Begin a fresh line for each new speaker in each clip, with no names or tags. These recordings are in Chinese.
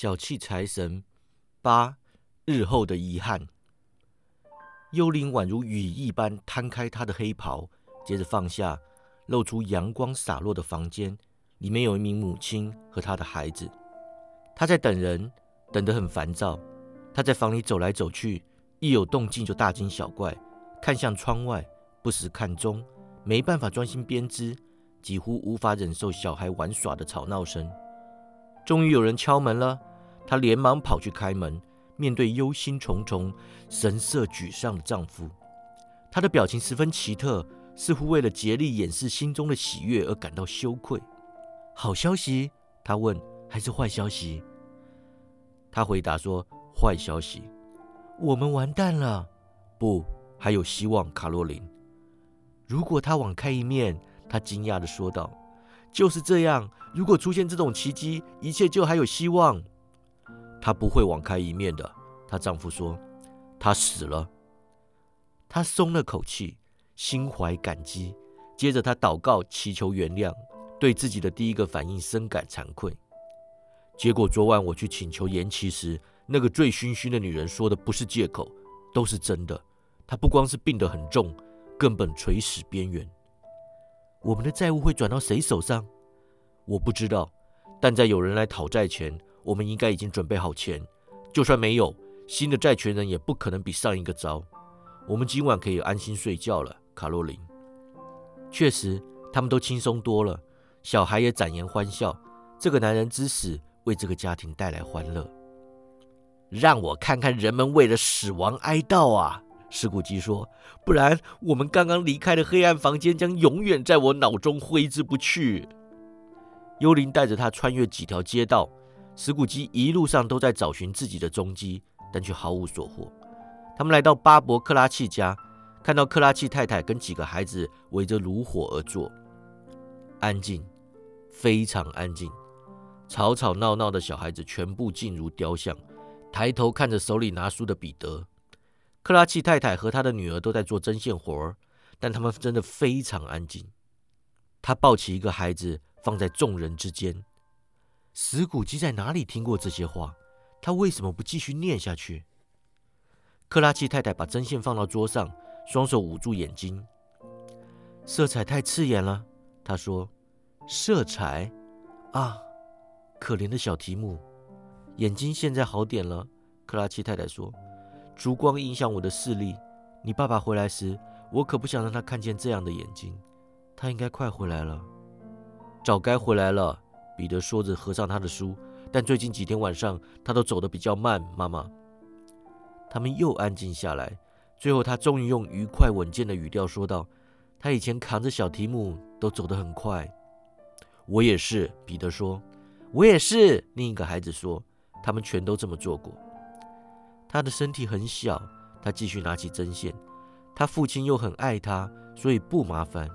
小气财神八日后的遗憾。幽灵宛如羽一般摊开他的黑袍，接着放下，露出阳光洒落的房间。里面有一名母亲和她的孩子，她在等人，等得很烦躁。她在房里走来走去，一有动静就大惊小怪，看向窗外，不时看钟，没办法专心编织，几乎无法忍受小孩玩耍的吵闹声。终于有人敲门了，她连忙跑去开门，面对忧心忡忡、神色沮丧的丈夫，她的表情十分奇特，似乎为了竭力掩饰心中的喜悦而感到羞愧。好消息？她问，还是坏消息？他回答说：“坏消息，我们完蛋了。不，还有希望。”卡洛琳，如果他网开一面，他惊讶地说道：“就是这样。如果出现这种奇迹，一切就还有希望。”她不会网开一面的，她丈夫说：“她死了。”她松了口气，心怀感激。接着，她祷告，祈求原谅。对自己的第一个反应深感惭愧，结果昨晚我去请求延期时，那个醉醺醺的女人说的不是借口，都是真的。她不光是病得很重，根本垂死边缘。我们的债务会转到谁手上？我不知道，但在有人来讨债前，我们应该已经准备好钱。就算没有，新的债权人也不可能比上一个糟。我们今晚可以安心睡觉了，卡洛琳。确实，他们都轻松多了。小孩也展颜欢笑，这个男人之死为这个家庭带来欢乐。让我看看人们为了死亡哀悼啊！石古基说，不然我们刚刚离开的黑暗房间将永远在我脑中挥之不去。幽灵带着他穿越几条街道，石古基一路上都在找寻自己的踪迹，但却毫无所获。他们来到巴伯克拉契家，看到克拉契太太跟几个孩子围着炉火而坐，安静。非常安静，吵吵闹闹的小孩子全部静如雕像，抬头看着手里拿书的彼得。克拉契太太和他的女儿都在做针线活儿，但他们真的非常安静。他抱起一个孩子放在众人之间。石谷基在哪里听过这些话？他为什么不继续念下去？克拉奇太太把针线放到桌上，双手捂住眼睛。色彩太刺眼了，她说。色彩，啊，可怜的小提姆，眼睛现在好点了。克拉奇太太说：“烛光影响我的视力。你爸爸回来时，我可不想让他看见这样的眼睛。他应该快回来了，早该回来了。”彼得说着，合上他的书。但最近几天晚上，他都走得比较慢。妈妈，他们又安静下来。最后，他终于用愉快稳健的语调说道：“他以前扛着小提姆都走得很快。”我也是，彼得说。我也是，另一个孩子说。他们全都这么做过。他的身体很小，他继续拿起针线。他父亲又很爱他，所以不麻烦，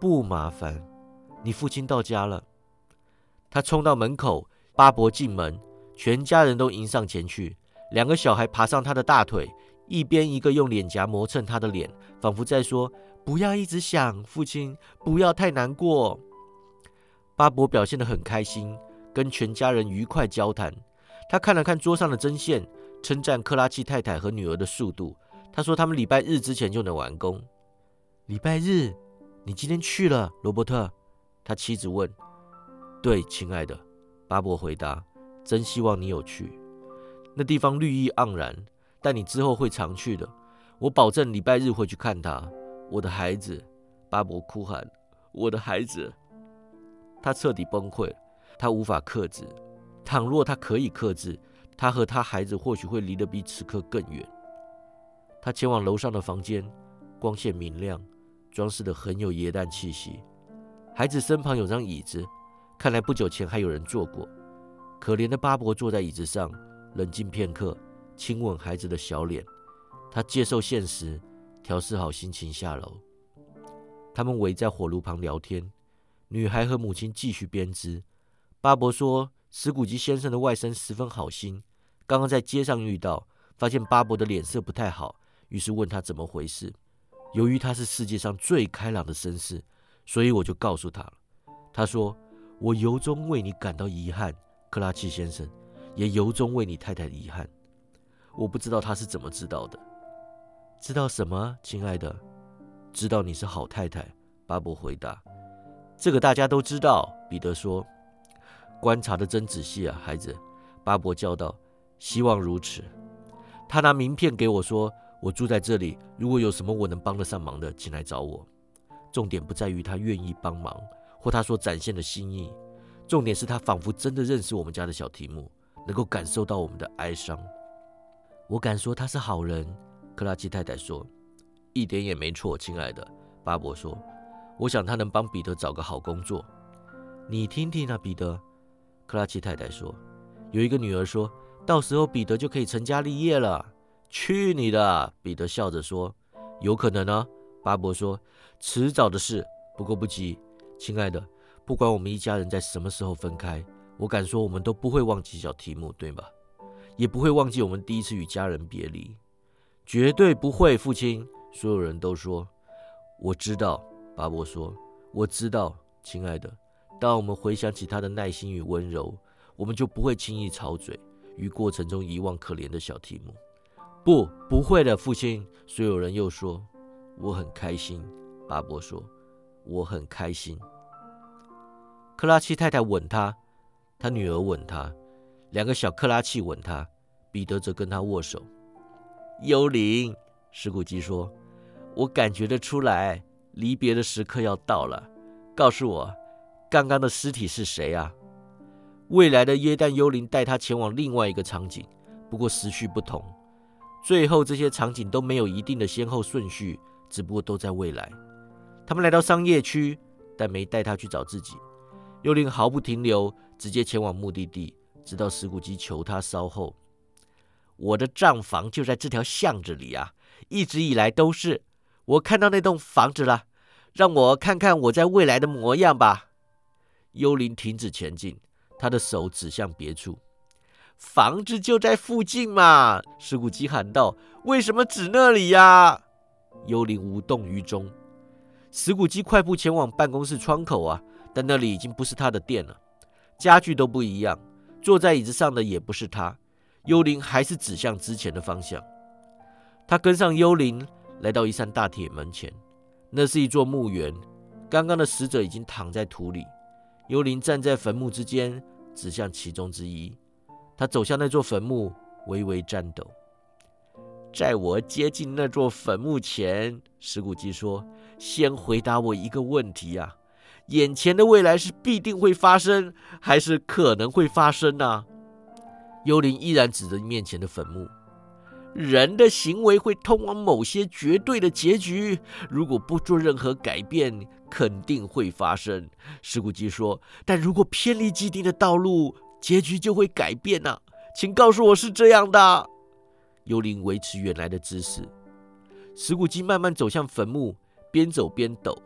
不麻烦。你父亲到家了。他冲到门口，巴伯进门，全家人都迎上前去。两个小孩爬上他的大腿，一边一个用脸颊磨蹭他的脸，仿佛在说：“不要一直想，父亲，不要太难过。”巴伯表现得很开心，跟全家人愉快交谈。他看了看桌上的针线，称赞克拉奇太太和女儿的速度。他说他们礼拜日之前就能完工。礼拜日？你今天去了，罗伯特？他妻子问。对，亲爱的，巴伯回答。真希望你有去。那地方绿意盎然，但你之后会常去的。我保证礼拜日会去看他。我的孩子，巴伯哭喊。我的孩子。他彻底崩溃，他无法克制。倘若他可以克制，他和他孩子或许会离得比此刻更远。他前往楼上的房间，光线明亮，装饰得很有耶诞气息。孩子身旁有张椅子，看来不久前还有人坐过。可怜的巴伯坐在椅子上，冷静片刻，亲吻孩子的小脸。他接受现实，调试好心情下楼。他们围在火炉旁聊天。女孩和母亲继续编织。巴伯说：“史古吉先生的外甥十分好心，刚刚在街上遇到，发现巴伯的脸色不太好，于是问他怎么回事。由于他是世界上最开朗的绅士，所以我就告诉他了。他说：‘我由衷为你感到遗憾，克拉奇先生，也由衷为你太太遗憾。我不知道他是怎么知道的。知道什么，亲爱的？知道你是好太太。巴伯回答：“这个大家都知道。”彼得说：“观察的真仔细啊，孩子。”巴伯叫道：“希望如此。”他拿名片给我说：“我住在这里，如果有什么我能帮得上忙的，请来找我。”重点不在于他愿意帮忙，或他所展现的心意，重点是他仿佛真的认识我们家的小提姆，能够感受到我们的哀伤。我敢说他是好人。克拉奇太太说：“一点也没错，亲爱的。”巴伯说：“我想他能帮彼得找个好工作。”你听听啊，彼得。克拉奇太太说：“有一个女儿说，到时候彼得就可以成家立业了。”去你的！彼得笑着说：“有可能呢。”巴伯说：“迟早的事，不过不急，亲爱的。不管我们一家人在什么时候分开，我敢说我们都不会忘记小提姆，对吗？也不会忘记我们第一次与家人别离。”绝对不会，父亲。所有人都说：“我知道。”巴伯说：“我知道，亲爱的。当我们回想起他的耐心与温柔，我们就不会轻易吵嘴，于过程中遗忘可怜的小提姆。”不，不会的，父亲。所有人又说：“我很开心。”巴伯说：“我很开心。”克拉奇太太吻他，他女儿吻他，两个小克拉奇吻他，彼得则跟他握手。幽灵，石古基说：“我感觉得出来，离别的时刻要到了。告诉我，刚刚的尸体是谁啊？”未来的耶诞幽灵带他前往另外一个场景，不过时序不同。最后，这些场景都没有一定的先后顺序，只不过都在未来。他们来到商业区，但没带他去找自己。幽灵毫不停留，直接前往目的地，直到石古基求他稍后。我的账房就在这条巷子里啊，一直以来都是。我看到那栋房子了，让我看看我在未来的模样吧。幽灵停止前进，他的手指向别处。房子就在附近嘛，石古基喊道：“为什么指那里呀？”幽灵无动于衷。石谷基快步前往办公室窗口啊，但那里已经不是他的店了，家具都不一样，坐在椅子上的也不是他。幽灵还是指向之前的方向。他跟上幽灵，来到一扇大铁门前。那是一座墓园，刚刚的死者已经躺在土里。幽灵站在坟墓之间，指向其中之一。他走向那座坟墓，微微颤抖。在我接近那座坟墓前，石谷基说：“先回答我一个问题啊，眼前的未来是必定会发生，还是可能会发生呢？”幽灵依然指着面前的坟墓。人的行为会通往某些绝对的结局，如果不做任何改变，肯定会发生。石谷基说：“但如果偏离既定的道路，结局就会改变呐，请告诉我是这样的。”幽灵维持原来的姿势。石谷基慢慢走向坟墓，边走边抖，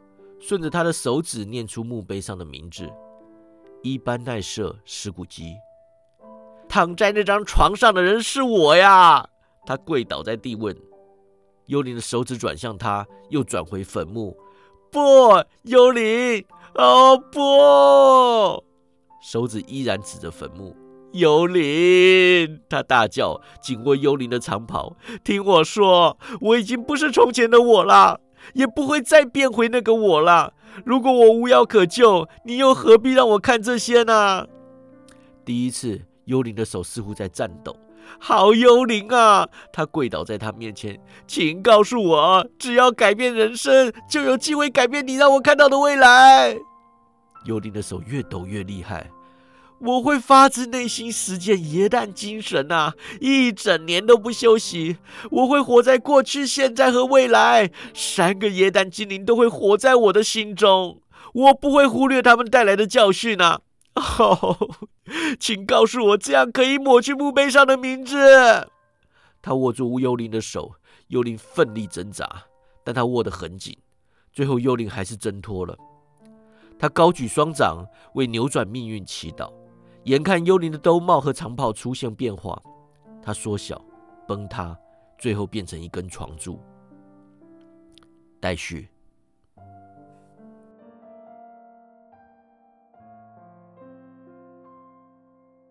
顺着他的手指念出墓碑上的名字：伊班奈舍·石古基。躺在那张床上的人是我呀！他跪倒在地问。幽灵的手指转向他，又转回坟墓。不，幽灵！哦不！手指依然指着坟墓。幽灵！他大叫，紧握幽灵的长袍。听我说，我已经不是从前的我了，也不会再变回那个我了。如果我无药可救，你又何必让我看这些呢？第一次。幽灵的手似乎在颤抖。好幽灵啊！他跪倒在他面前，请告诉我，只要改变人生，就有机会改变你让我看到的未来。幽灵的手越抖越厉害。我会发自内心实践耶诞精神啊！一整年都不休息。我会活在过去、现在和未来。三个耶诞精灵都会活在我的心中。我不会忽略他们带来的教训啊！哦，请告诉我，这样可以抹去墓碑上的名字。他握住幽灵的手，幽灵奋力挣扎，但他握得很紧。最后，幽灵还是挣脱了。他高举双掌，为扭转命运祈祷。眼看幽灵的兜帽和长袍出现变化，它缩小、崩塌，最后变成一根床柱。待续。